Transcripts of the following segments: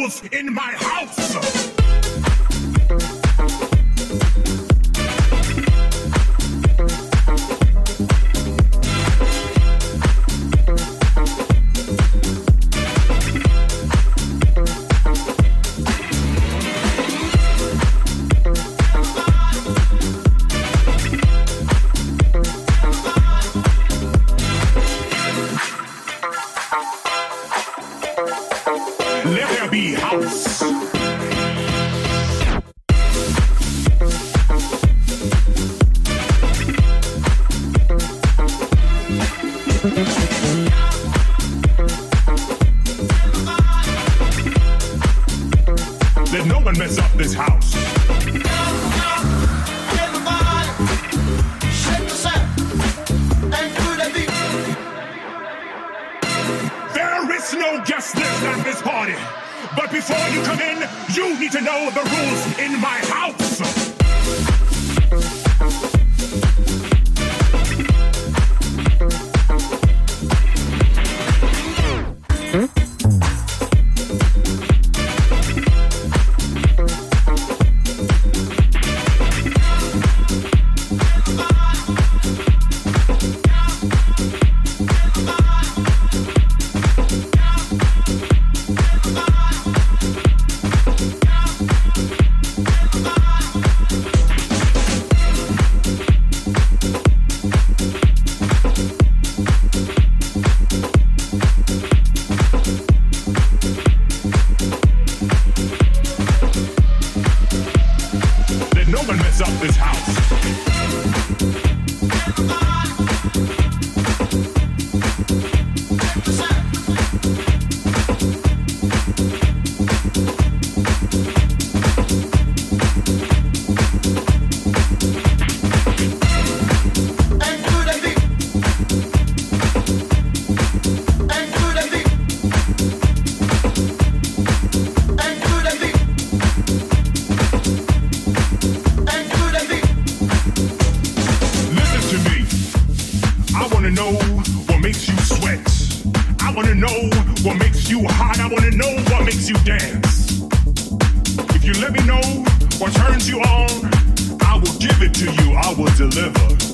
in my I wanna know what makes you hot. I wanna know what makes you dance. If you let me know what turns you on, I will give it to you. I will deliver.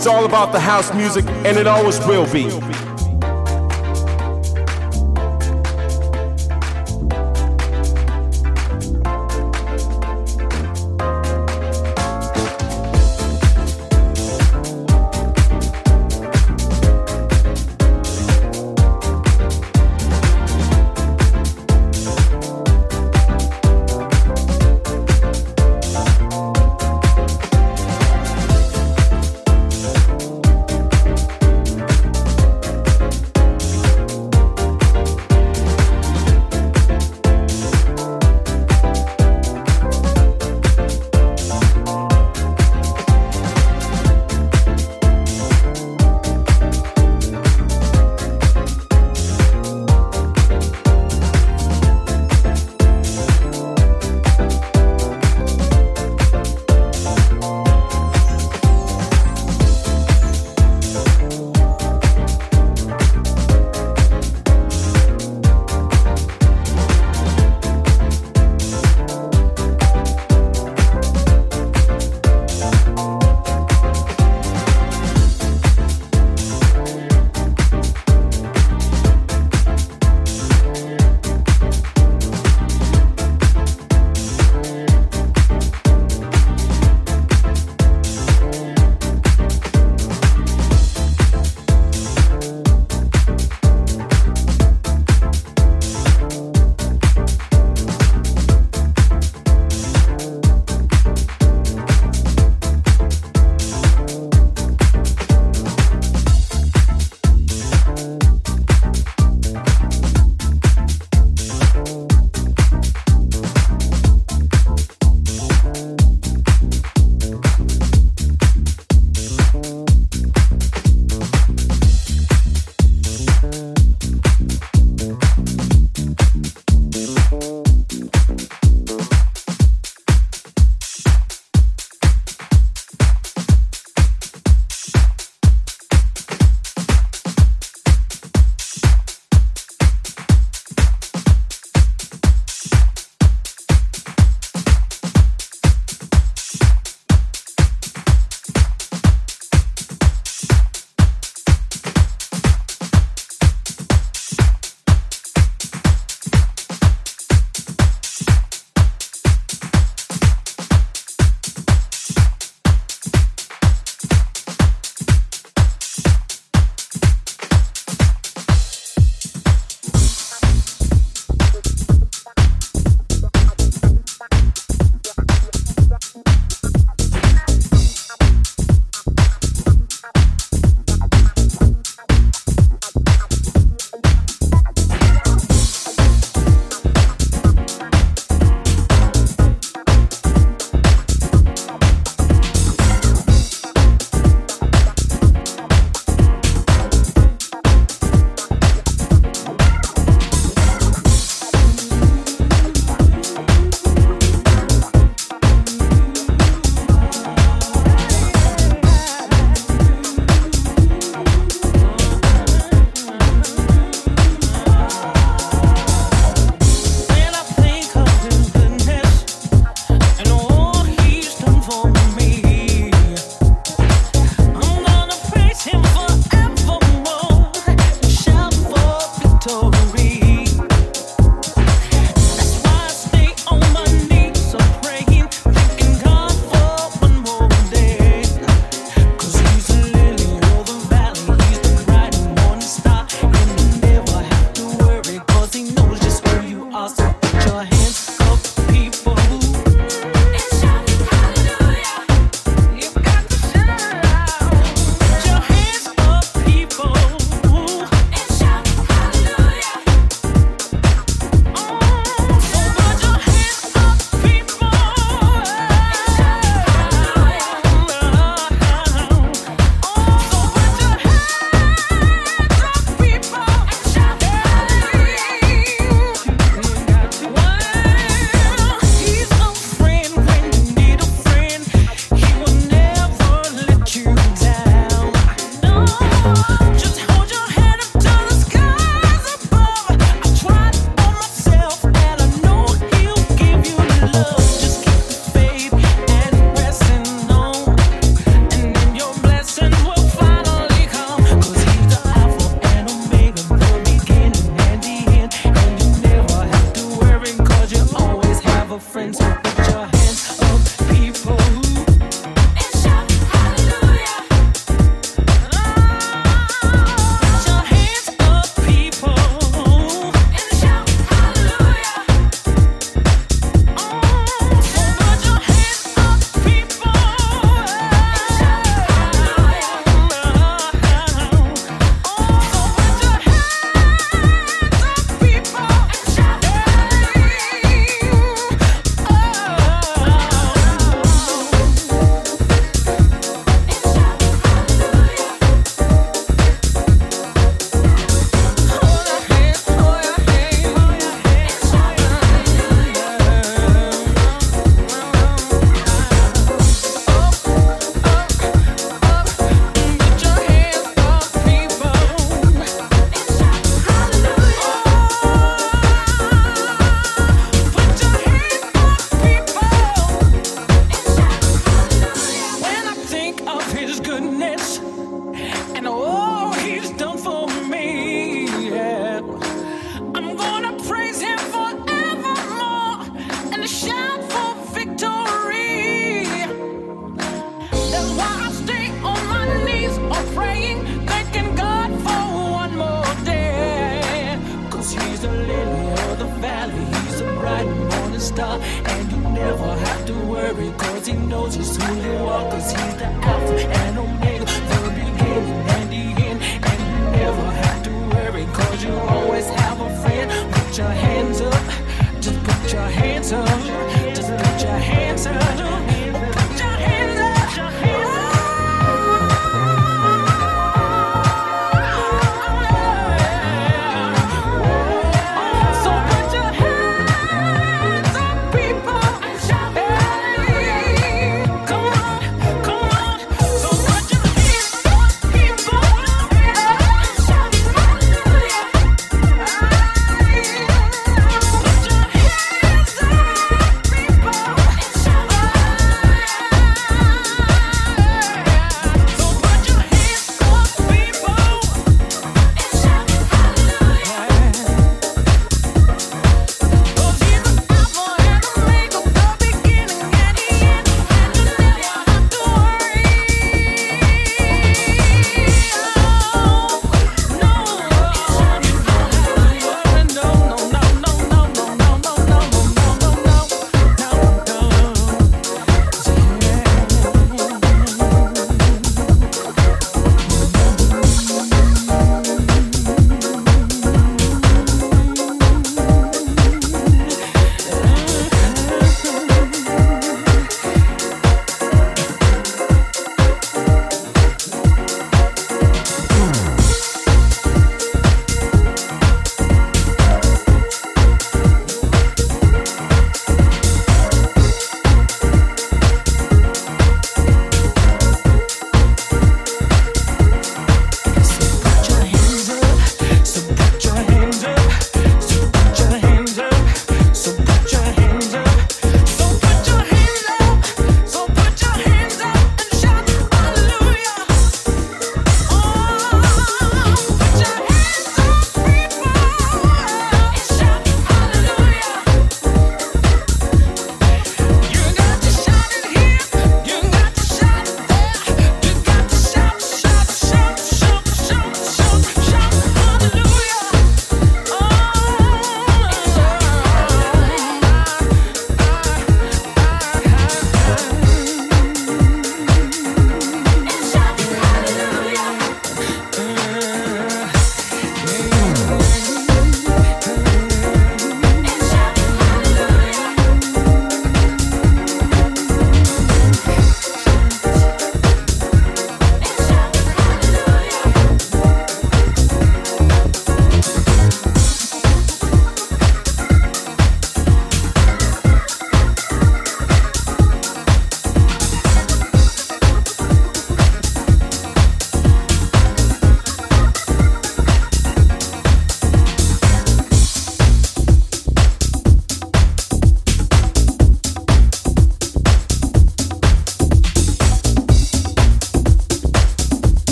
It's all about the house music, and it always will be.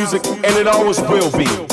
Music, and it always will be.